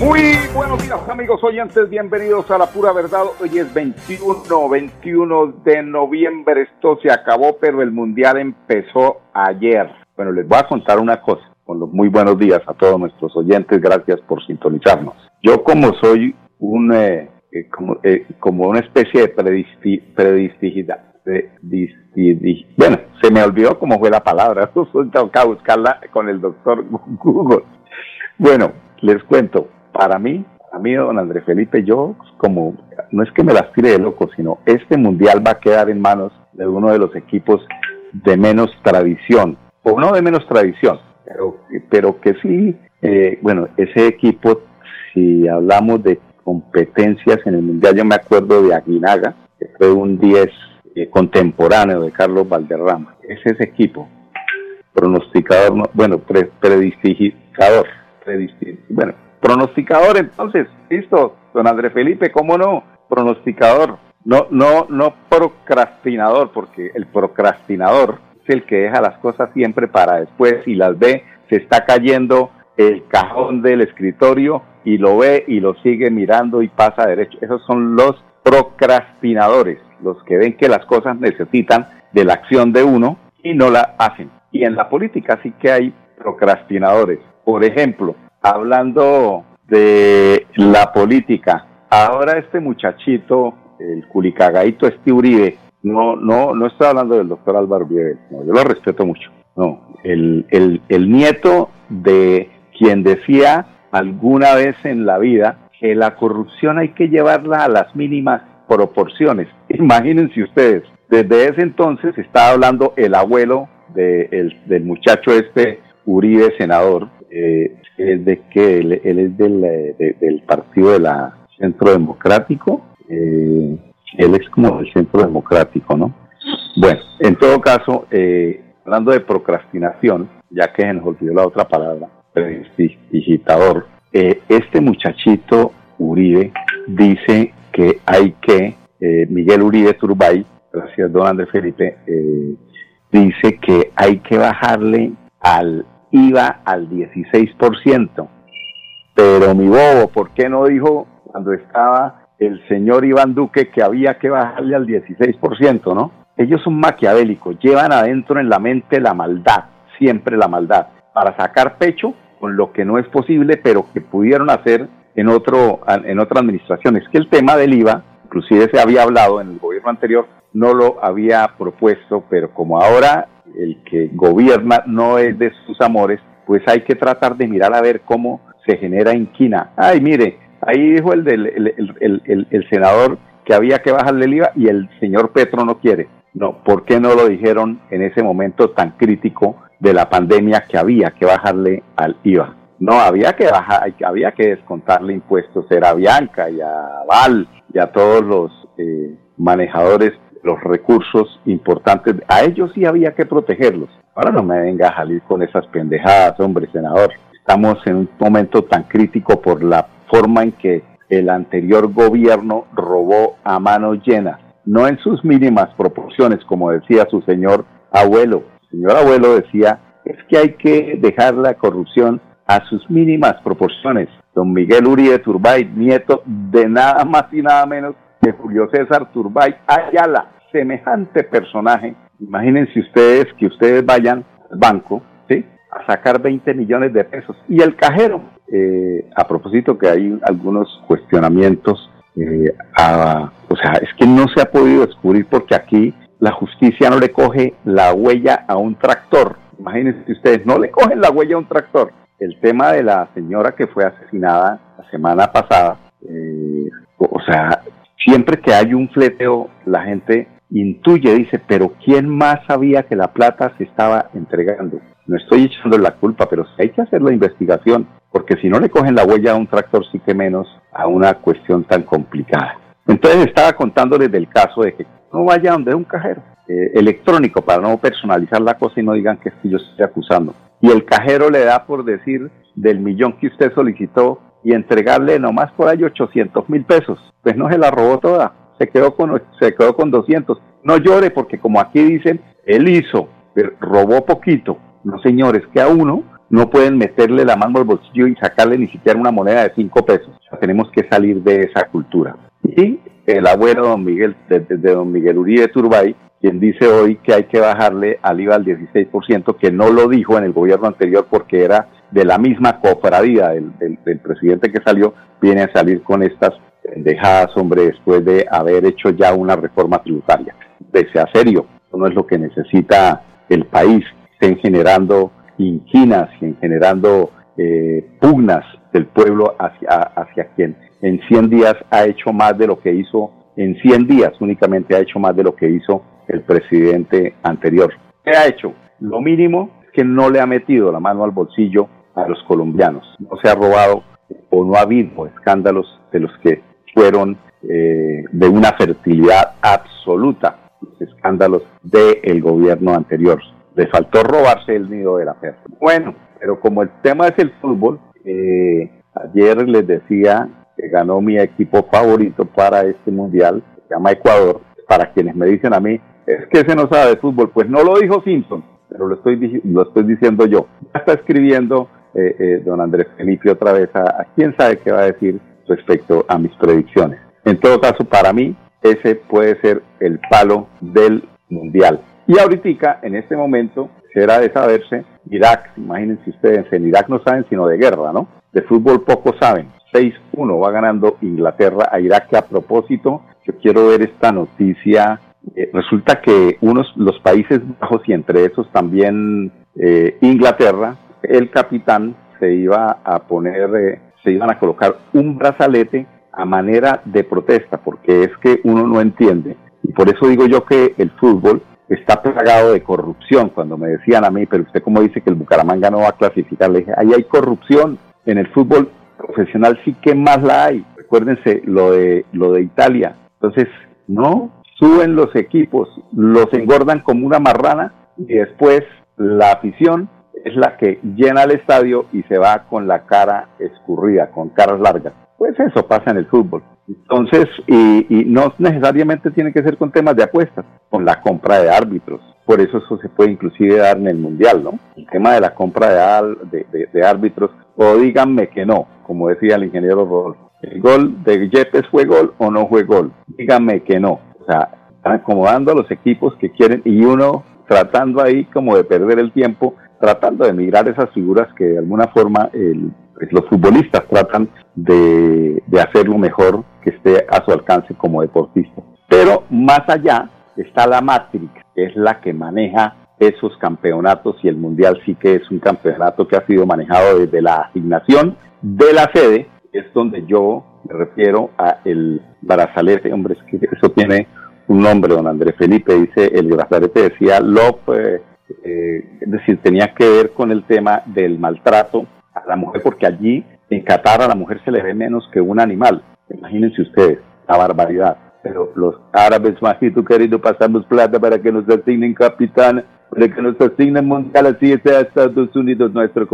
Muy buenos días amigos oyentes, bienvenidos a la pura verdad. Hoy es 21, 21 de noviembre, esto se acabó, pero el mundial empezó ayer. Bueno, les voy a contar una cosa, con los muy buenos días a todos nuestros oyentes, gracias por sintonizarnos. Yo como soy un, eh, eh, como, eh, como, una especie de predistigida, bueno, se me olvidó cómo fue la palabra, tengo que buscarla con el doctor Google. Bueno, les cuento, para mí, a mí, don Andrés Felipe, yo como, no es que me las tire de loco, sino este mundial va a quedar en manos de uno de los equipos de menos tradición, o no de menos tradición, pero, pero que sí, eh, bueno, ese equipo, si hablamos de competencias en el mundial, yo me acuerdo de Aguinaga, que fue un 10 eh, contemporáneo de Carlos Valderrama, es ese equipo, pronosticador, bueno, pre, predistigidor, bueno, Pronosticador, entonces, listo, don Andrés Felipe, ¿cómo no? Pronosticador, no, no, no procrastinador, porque el procrastinador es el que deja las cosas siempre para después y las ve, se está cayendo el cajón del escritorio y lo ve y lo sigue mirando y pasa derecho. Esos son los procrastinadores, los que ven que las cosas necesitan de la acción de uno y no la hacen. Y en la política sí que hay procrastinadores. Por ejemplo, hablando de la política, ahora este muchachito, el culicagadito este Uribe, no, no, no estoy hablando del doctor Álvaro Uribe, no, yo lo respeto mucho, no, el, el, el nieto de quien decía alguna vez en la vida que la corrupción hay que llevarla a las mínimas proporciones. Imagínense ustedes, desde ese entonces estaba hablando el abuelo de, del muchacho este Uribe, senador, eh, es de que él, es del, eh, del partido de la Centro Democrático, eh, él es como del Centro Democrático, ¿no? Bueno, en todo caso, eh, hablando de procrastinación, ya que se nos olvidó la otra palabra, digitador, este muchachito Uribe dice que hay que, Miguel Uribe Turbay, gracias don Andrés Felipe, dice que hay que bajarle al iba al 16%. Pero mi bobo, ¿por qué no dijo cuando estaba el señor Iván Duque que había que bajarle al 16%, no? Ellos son maquiavélicos, llevan adentro en la mente la maldad, siempre la maldad, para sacar pecho con lo que no es posible, pero que pudieron hacer en, otro, en otra administración. Es que el tema del IVA, inclusive se había hablado en el gobierno anterior, no lo había propuesto, pero como ahora el que gobierna no es de sus amores, pues hay que tratar de mirar a ver cómo se genera inquina. Ay, mire, ahí dijo el, del, el, senador que había que bajarle el IVA y el señor Petro no quiere. No, ¿por qué no lo dijeron en ese momento tan crítico de la pandemia que había que bajarle al IVA? No, había que bajar, había que descontarle impuestos a Bianca y a Val y a todos los eh, manejadores los recursos importantes. A ellos sí había que protegerlos. Ahora no me venga a salir con esas pendejadas, hombre, senador. Estamos en un momento tan crítico por la forma en que el anterior gobierno robó a manos llenas, no en sus mínimas proporciones, como decía su señor abuelo. El señor abuelo decía, es que hay que dejar la corrupción a sus mínimas proporciones. Don Miguel Uribe Turbay, nieto de nada más y nada menos de Julio César Turbay Ayala, semejante personaje. Imagínense ustedes que ustedes vayan al banco, ¿sí? A sacar 20 millones de pesos. Y el cajero, eh, a propósito que hay algunos cuestionamientos, eh, o sea, es que no se ha podido descubrir porque aquí la justicia no le coge la huella a un tractor. Imagínense ustedes, no le cogen la huella a un tractor. El tema de la señora que fue asesinada la semana pasada, eh, o sea, siempre que hay un fleteo, la gente intuye, dice, pero ¿quién más sabía que la plata se estaba entregando? No estoy echando la culpa, pero hay que hacer la investigación, porque si no le cogen la huella a un tractor, sí que menos a una cuestión tan complicada. Entonces estaba contándoles del caso de que no vaya donde un cajero eh, electrónico para no personalizar la cosa y no digan que yo estoy acusando. Y el cajero le da por decir del millón que usted solicitó y entregarle nomás por ahí 800 mil pesos. Pues no se la robó toda, se quedó con, se quedó con 200. No llore porque como aquí dicen, él hizo, robó poquito. No señores, que a uno no pueden meterle la mano al bolsillo y sacarle ni siquiera una moneda de 5 pesos. tenemos que salir de esa cultura. Y el abuelo don Miguel, de, don Miguel Uribe Turbay, quien dice hoy que hay que bajarle al IVA al 16%, que no lo dijo en el gobierno anterior porque era de la misma cofradía del, del, presidente que salió, viene a salir con estas dejadas, hombre, después de haber hecho ya una reforma tributaria. Pese a serio, no es lo que necesita el país, estén generando inquinas y generando eh, pugnas del pueblo hacia, hacia quien en 100 días ha hecho más de lo que hizo, en 100 días únicamente ha hecho más de lo que hizo el presidente anterior. ¿Qué ha hecho? Lo mínimo es que no le ha metido la mano al bolsillo a los colombianos. No se ha robado o no ha habido escándalos de los que fueron eh, de una fertilidad absoluta, los escándalos del gobierno anterior. Le faltó robarse el nido de la perra. Bueno, pero como el tema es el fútbol, eh, ayer les decía que ganó mi equipo favorito para este mundial, se llama Ecuador. Para quienes me dicen a mí, es que se no sabe de fútbol, pues no lo dijo Simpson, pero lo estoy, lo estoy diciendo yo. Ya está escribiendo eh, eh, don Andrés Felipe otra vez a, quién sabe qué va a decir respecto a mis predicciones. En todo caso, para mí, ese puede ser el palo del mundial. Y ahorita, en este momento, será de saberse, Irak, imagínense ustedes, en Irak no saben sino de guerra, ¿no? De fútbol poco saben. 6-1 va ganando Inglaterra a Irak, a propósito, yo quiero ver esta noticia. Eh, resulta que unos, los Países Bajos y entre esos también eh, Inglaterra, el capitán se iba a poner, eh, se iban a colocar un brazalete a manera de protesta, porque es que uno no entiende. Y por eso digo yo que el fútbol está plagado de corrupción. Cuando me decían a mí, pero usted cómo dice que el Bucaramanga no va a clasificar, le dije, ahí hay corrupción. En el fútbol profesional sí que más la hay. Recuérdense lo de, lo de Italia. Entonces, no, suben los equipos, los engordan como una marrana y después la afición es la que llena el estadio y se va con la cara escurrida, con caras largas. Pues eso pasa en el fútbol. Entonces, y, no necesariamente tiene que ser con temas de apuestas, con la compra de árbitros. Por eso eso se puede inclusive dar en el Mundial, ¿no? El tema de la compra de, árbitros, o díganme que no, como decía el ingeniero Rodolfo. ¿El gol de Yepes fue gol o no fue gol? Díganme que no. O sea, están acomodando a los equipos que quieren y uno tratando ahí como de perder el tiempo, tratando de migrar esas figuras que de alguna forma pues, los futbolistas tratan de, de hacerlo mejor que esté a su alcance como deportista. Pero más allá está la Matrix, que es la que maneja esos campeonatos y el Mundial sí que es un campeonato que ha sido manejado desde la asignación de la sede, es donde yo me refiero a el brazalete, hombre, es que eso tiene un nombre, don Andrés Felipe, dice, el brazalete decía Love, eh, es decir, tenía que ver con el tema del maltrato a la mujer, porque allí en Qatar a la mujer se le ve menos que un animal. Imagínense ustedes, la barbaridad. Pero los árabes, majito querido, pasamos plata para que nos asignen capitán, para que nos asignen mundial, así sea Estados Unidos nuestro,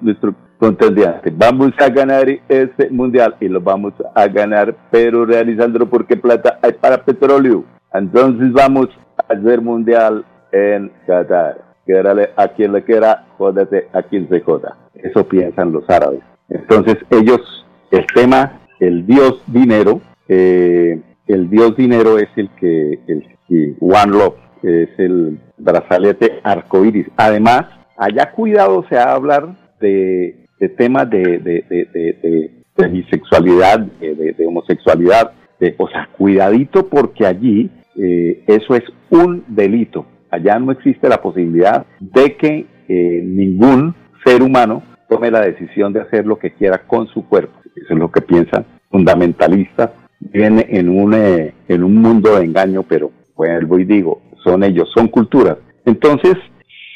nuestro contendiente. Vamos a ganar ese mundial y lo vamos a ganar, pero realizándolo porque plata hay para petróleo. Entonces vamos a hacer mundial en Qatar. Quédale a quien le quiera, jódete a quien se joda. Eso piensan los árabes. Entonces ellos, el tema, el dios dinero, eh, el dios dinero es el que, el, One Love, es el brazalete arcoíris. Además, allá cuidado se va hablar de, temas de, de, bisexualidad, de, homosexualidad, o sea, cuidadito porque allí eh, eso es un delito. Allá no existe la posibilidad de que eh, ningún ser humano tome la decisión de hacer lo que quiera con su cuerpo. Eso es lo que piensan fundamentalistas. Viene en un, eh, en un mundo de engaño, pero vuelvo y digo, son ellos, son culturas. Entonces,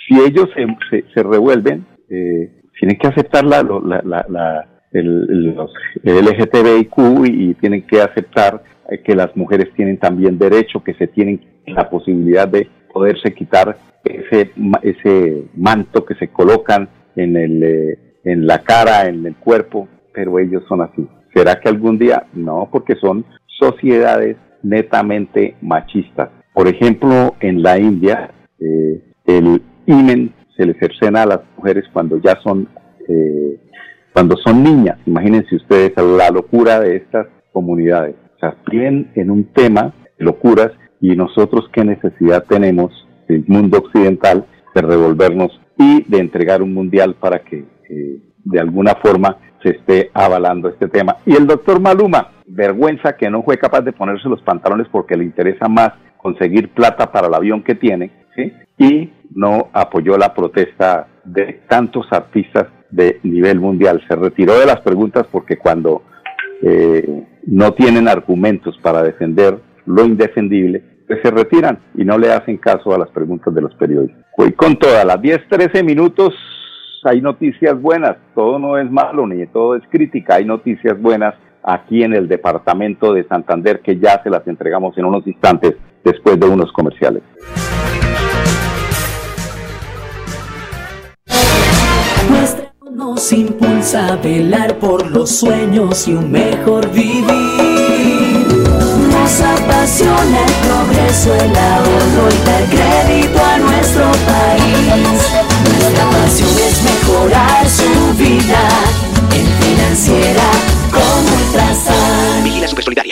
si ellos se, se, revuelven, eh, tienen que aceptar la, la, el, los LGTBIQ y, tienen que aceptar eh, que las mujeres tienen también derecho, que se tienen la posibilidad de poderse quitar ese, ese manto que se colocan en, el, eh, en la cara, en el cuerpo, pero ellos son así. ¿Será que algún día? No, porque son sociedades netamente machistas. Por ejemplo, en la India, eh, el imen se le cercena a las mujeres cuando ya son, eh, cuando son niñas. Imagínense ustedes la locura de estas comunidades. O sea, viven en un tema locuras y nosotros qué necesidad tenemos, el mundo occidental, de revolvernos y de entregar un mundial para que eh, de alguna forma se esté avalando este tema. Y el doctor Maluma, vergüenza que no fue capaz de ponerse los pantalones porque le interesa más conseguir plata para el avión que tiene, y no apoyó la protesta de tantos artistas de nivel mundial. Se retiró de las preguntas porque cuando eh, no tienen argumentos para defender lo indefendible, pues se retiran y no le hacen caso a las preguntas de los periodistas. Hoy con todas las 10, 13 minutos hay noticias buenas, todo no es malo ni todo es crítica, hay noticias buenas aquí en el departamento de Santander que ya se las entregamos en unos instantes después de unos comerciales. Nos impulsa a velar por los sueños y un mejor vivir. Apasiona el progreso, el ahorro y dar crédito a nuestro país. Nuestra pasión es mejorar su vida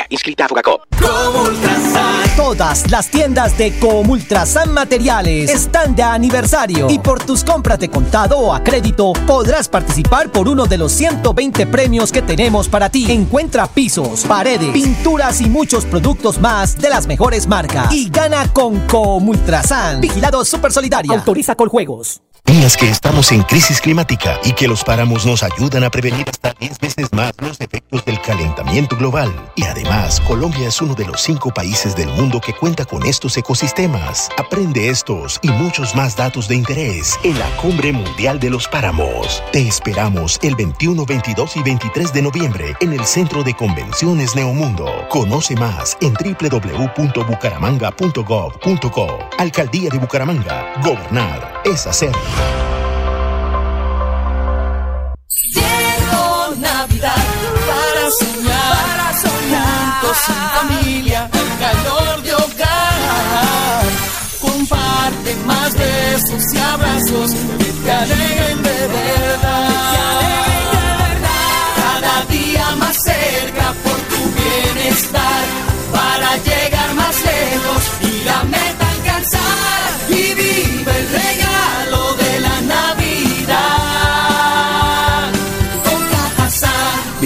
Inscrita a Fogacop. Como Ultrasan. Todas las tiendas de Comultrasan Materiales están de aniversario y por tus compras de contado o a crédito podrás participar por uno de los 120 premios que tenemos para ti. Encuentra pisos, paredes, pinturas y muchos productos más de las mejores marcas y gana con Comultrasan. Vigilado Super Solidaria. Autoriza con juegos. ¿Sabías que estamos en crisis climática y que los páramos nos ayudan a prevenir hasta 10 veces más los efectos del calentamiento global? Y además, Colombia es uno de los cinco países del mundo que cuenta con estos ecosistemas. Aprende estos y muchos más datos de interés en la Cumbre Mundial de los Páramos. Te esperamos el 21, 22 y 23 de noviembre en el Centro de Convenciones Neomundo. Conoce más en www.bucaramanga.gov.co. Alcaldía de Bucaramanga. Gobernar es hacer. Llegó Navidad para soñar, para soñar. Juntos en familia, el calor de hogar. Comparte más besos y abrazos que te alegren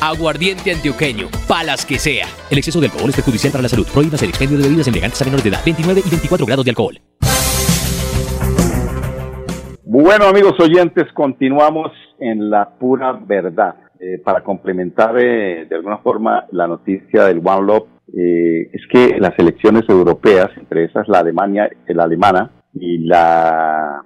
Aguardiente antioqueño, palas que sea. El exceso de alcohol es perjudicial para la salud. Prohíbas el expendio de bebidas embriagantes a menores de edad. 29 y 24 grados de alcohol. Bueno, amigos oyentes, continuamos en la pura verdad. Eh, para complementar eh, de alguna forma la noticia del One Love, eh, es que las elecciones europeas, entre esas la Alemania, la alemana y la,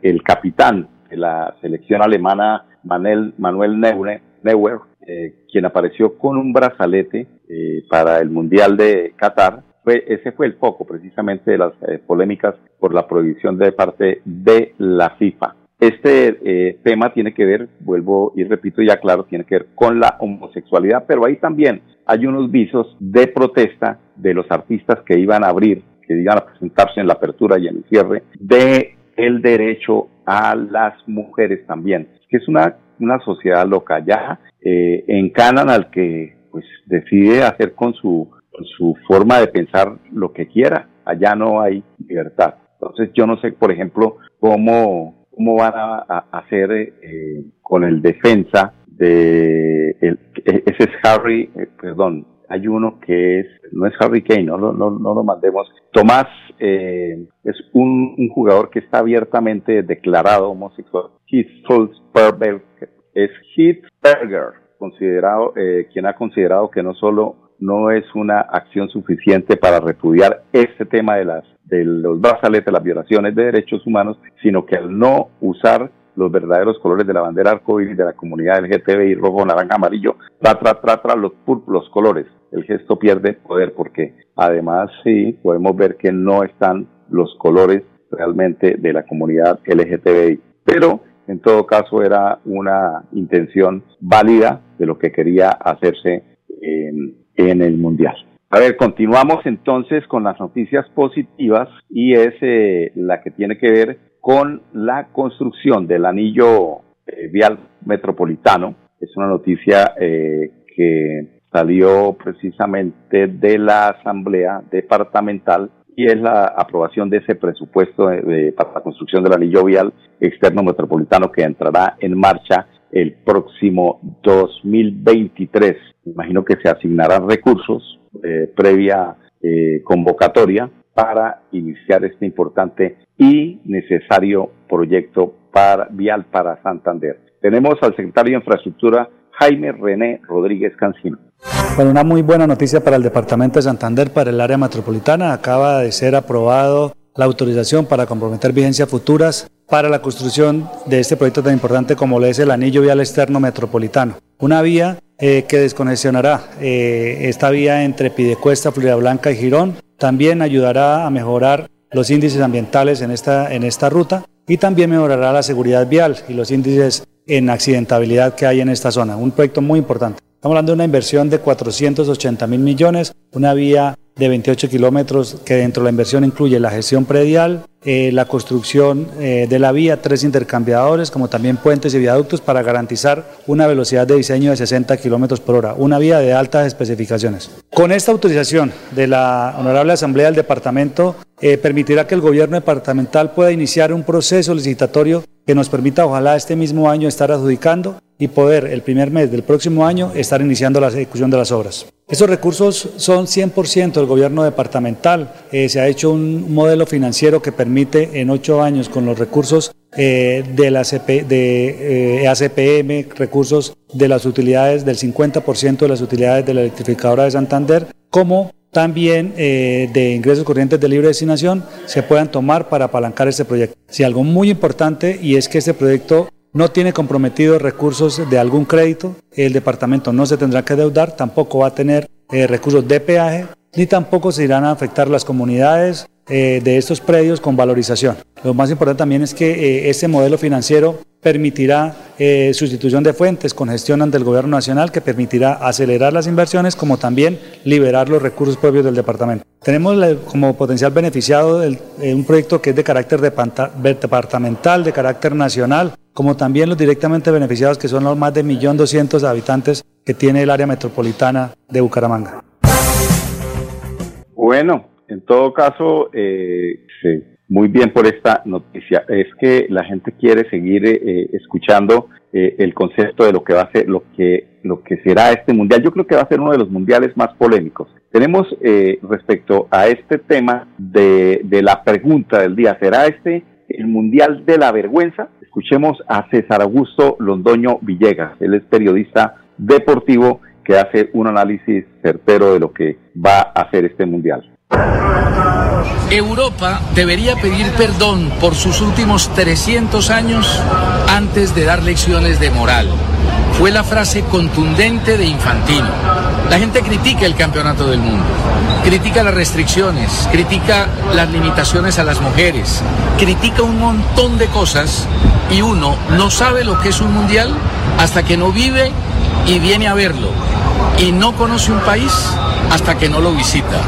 el capitán de la selección alemana, Manuel, Manuel Neuer, Neuer eh, quien apareció con un brazalete eh, para el Mundial de Qatar, fue, ese fue el foco precisamente de las eh, polémicas por la prohibición de parte de la FIFA. Este eh, tema tiene que ver, vuelvo y repito ya claro, tiene que ver con la homosexualidad, pero ahí también hay unos visos de protesta de los artistas que iban a abrir, que iban a presentarse en la apertura y en el cierre, de el derecho a las mujeres también, que es una, una sociedad loca. Ya eh, encanan al que pues decide hacer con su, con su forma de pensar lo que quiera. Allá no hay libertad. Entonces yo no sé, por ejemplo, cómo, cómo van a, hacer eh, con el defensa de el, e- ese es Harry, eh, perdón, hay uno que es, no es Harry Kane, no, lo- mandemos, Tomás eh, es un, un, jugador que está abiertamente declarado homosexual. Hitzelsperger, es Hitzberger, considerado, eh, quien ha considerado que no solo no es una acción suficiente para repudiar este tema de las de los brazaletes, las violaciones de derechos humanos, sino que al no usar los verdaderos colores de la bandera arcoíris de la comunidad LGTBI, rojo, naranja, amarillo, tra, tra, tra, tra, los, los colores. El gesto pierde poder porque además sí podemos ver que no están los colores realmente de la comunidad LGTBI. Pero en todo caso era una intención válida de lo que quería hacerse en, en el Mundial. A ver, continuamos entonces con las noticias positivas y es eh, la que tiene que ver con la construcción del anillo eh, vial metropolitano. Es una noticia eh, que salió precisamente de la Asamblea Departamental y es la aprobación de ese presupuesto para la construcción del anillo vial externo metropolitano que entrará en marcha el próximo 2023. Imagino que se asignarán recursos eh, previa eh, convocatoria para iniciar este importante y necesario proyecto vial para Santander. Tenemos al secretario de Infraestructura, Jaime René Rodríguez Cancino. Bueno, una muy buena noticia para el Departamento de Santander, para el área metropolitana. Acaba de ser aprobado la autorización para comprometer vigencias futuras para la construcción de este proyecto tan importante como lo es el anillo vial externo metropolitano. Una vía eh, que desconexionará eh, esta vía entre Pidecuesta, Florida Blanca y Girón. También ayudará a mejorar los índices ambientales en esta, en esta ruta y también mejorará la seguridad vial y los índices en accidentabilidad que hay en esta zona. Un proyecto muy importante. Estamos hablando de una inversión de 480 mil millones, una vía de 28 kilómetros que dentro de la inversión incluye la gestión predial, eh, la construcción eh, de la vía, tres intercambiadores, como también puentes y viaductos para garantizar una velocidad de diseño de 60 kilómetros por hora, una vía de altas especificaciones. Con esta autorización de la Honorable Asamblea del Departamento, eh, permitirá que el gobierno departamental pueda iniciar un proceso licitatorio que nos permita, ojalá este mismo año, estar adjudicando y poder el primer mes del próximo año estar iniciando la ejecución de las obras. Esos recursos son 100% del gobierno departamental. Eh, se ha hecho un modelo financiero que permite en ocho años con los recursos eh, de la ACPM, eh, recursos de las utilidades del 50% de las utilidades de la electrificadora de Santander, como también de ingresos corrientes de libre destinación se puedan tomar para apalancar este proyecto. Sí, algo muy importante y es que este proyecto no tiene comprometidos recursos de algún crédito, el departamento no se tendrá que deudar, tampoco va a tener eh, recursos de peaje, ni tampoco se irán a afectar las comunidades eh, de estos predios con valorización. Lo más importante también es que eh, este modelo financiero permitirá sustitución de fuentes con gestión ante el gobierno nacional que permitirá acelerar las inversiones como también liberar los recursos propios del departamento. Tenemos como potencial beneficiado un proyecto que es de carácter departamental, de carácter nacional, como también los directamente beneficiados, que son los más de 1.200.000 habitantes que tiene el área metropolitana de Bucaramanga. Bueno, en todo caso, eh, muy bien por esta noticia. Es que la gente quiere seguir eh, escuchando eh, el concepto de lo que va a ser, lo que, lo que será este mundial. Yo creo que va a ser uno de los mundiales más polémicos. Tenemos respecto a este tema de, de la pregunta del día, ¿será este el mundial de la vergüenza? Escuchemos a César Augusto Londoño Villegas. Él es periodista deportivo que hace un análisis certero de lo que va a hacer este mundial. Europa debería pedir perdón por sus últimos 300 años antes de dar lecciones de moral. Fue la frase contundente de Infantino. La gente critica el campeonato del mundo, critica las restricciones, critica las limitaciones a las mujeres, critica un montón de cosas y uno no sabe lo que es un mundial hasta que no vive y viene a verlo y no conoce un país hasta que no lo visita.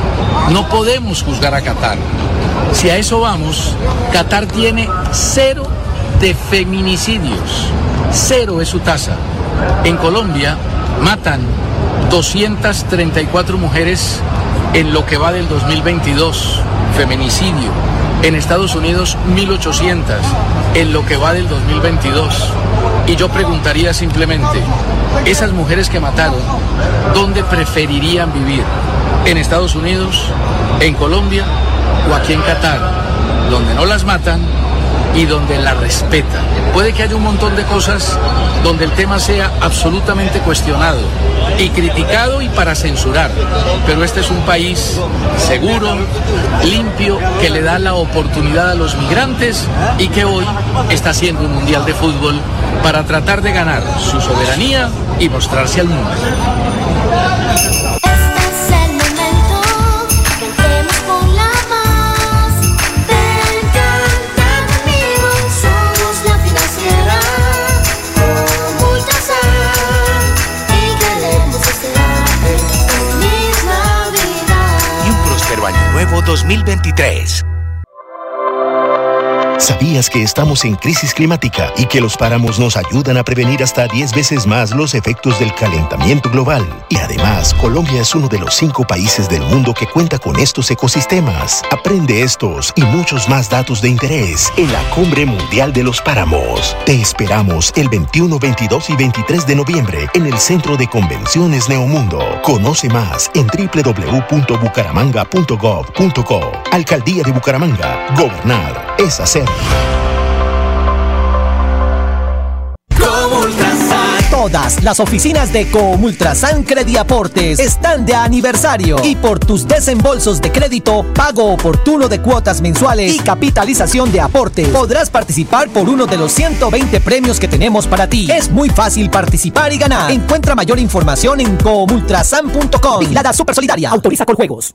No podemos juzgar a Qatar. Si a eso vamos, Qatar tiene cero de feminicidios. Cero es su tasa. En Colombia matan 234 mujeres en lo que va del 2022, feminicidio. En Estados Unidos 1800 en lo que va del 2022. Y yo preguntaría simplemente, esas mujeres que mataron, ¿dónde preferirían vivir? ¿En Estados Unidos? ¿En Colombia? o aquí en Qatar, donde no las matan y donde la respetan. Puede que haya un montón de cosas donde el tema sea absolutamente cuestionado y criticado y para censurar, pero este es un país seguro, limpio, que le da la oportunidad a los migrantes y que hoy está haciendo un mundial de fútbol para tratar de ganar su soberanía y mostrarse al mundo. Nuevo 2023. ¿Sabías que estamos en crisis climática y que los páramos nos ayudan a prevenir hasta 10 veces más los efectos del calentamiento global? Y además, Colombia es uno de los cinco países del mundo que cuenta con estos ecosistemas. Aprende estos y muchos más datos de interés en la Cumbre Mundial de los Páramos. Te esperamos el 21, 22 y 23 de noviembre en el Centro de Convenciones Neomundo. Conoce más en www.bucaramanga.gov.co. Alcaldía de Bucaramanga. Gobernar es hacer. Todas las oficinas de Comultrasan Crediaportes están de aniversario y por tus desembolsos de crédito, pago oportuno de cuotas mensuales y capitalización de aportes, podrás participar por uno de los 120 premios que tenemos para ti. Es muy fácil participar y ganar. Encuentra mayor información en comultrasan.com. Vigilada Super Solidaria. Autoriza con juegos.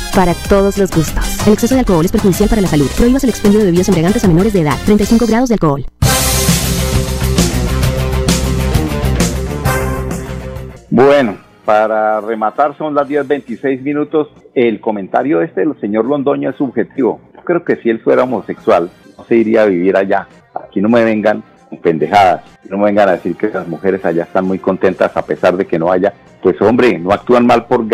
para todos los gustos. El exceso de alcohol es perjudicial para la salud. Prohíbas el expendio de bebidas embriagantes a menores de edad. 35 grados de alcohol. Bueno, para rematar son las 10.26 minutos. El comentario este del señor Londoño es subjetivo. Yo creo que si él fuera homosexual, no se iría a vivir allá. Aquí no me vengan pendejadas. No me vengan a decir que las mujeres allá están muy contentas a pesar de que no haya. Pues hombre, no actúan mal por,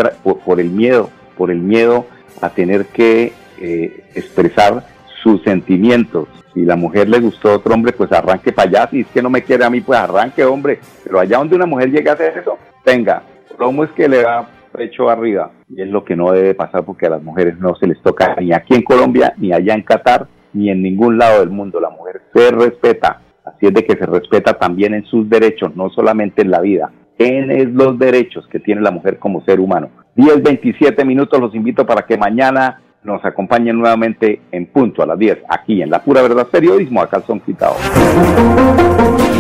por el miedo, por el miedo a tener que eh, expresar sus sentimientos. Si la mujer le gustó a otro hombre, pues arranque para allá. Si es que no me quiere a mí, pues arranque, hombre. Pero allá donde una mujer llega a hacer eso, venga. ¿Cómo es que le da pecho arriba? Y es lo que no debe pasar porque a las mujeres no se les toca ni aquí en Colombia, ni allá en Qatar, ni en ningún lado del mundo. La mujer se respeta. Así es de que se respeta también en sus derechos, no solamente en la vida. En los derechos que tiene la mujer como ser humano. 10, 27 minutos. Los invito para que mañana nos acompañen nuevamente en punto a las 10, aquí en La Pura Verdad Periodismo, a calzón quitado.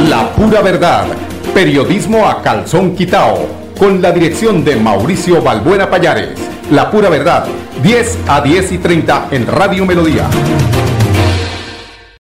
La pura verdad. Periodismo a calzón quitao. Con la dirección de Mauricio Balbuena Payares. La pura verdad. 10 a 10 y 30 en Radio Melodía.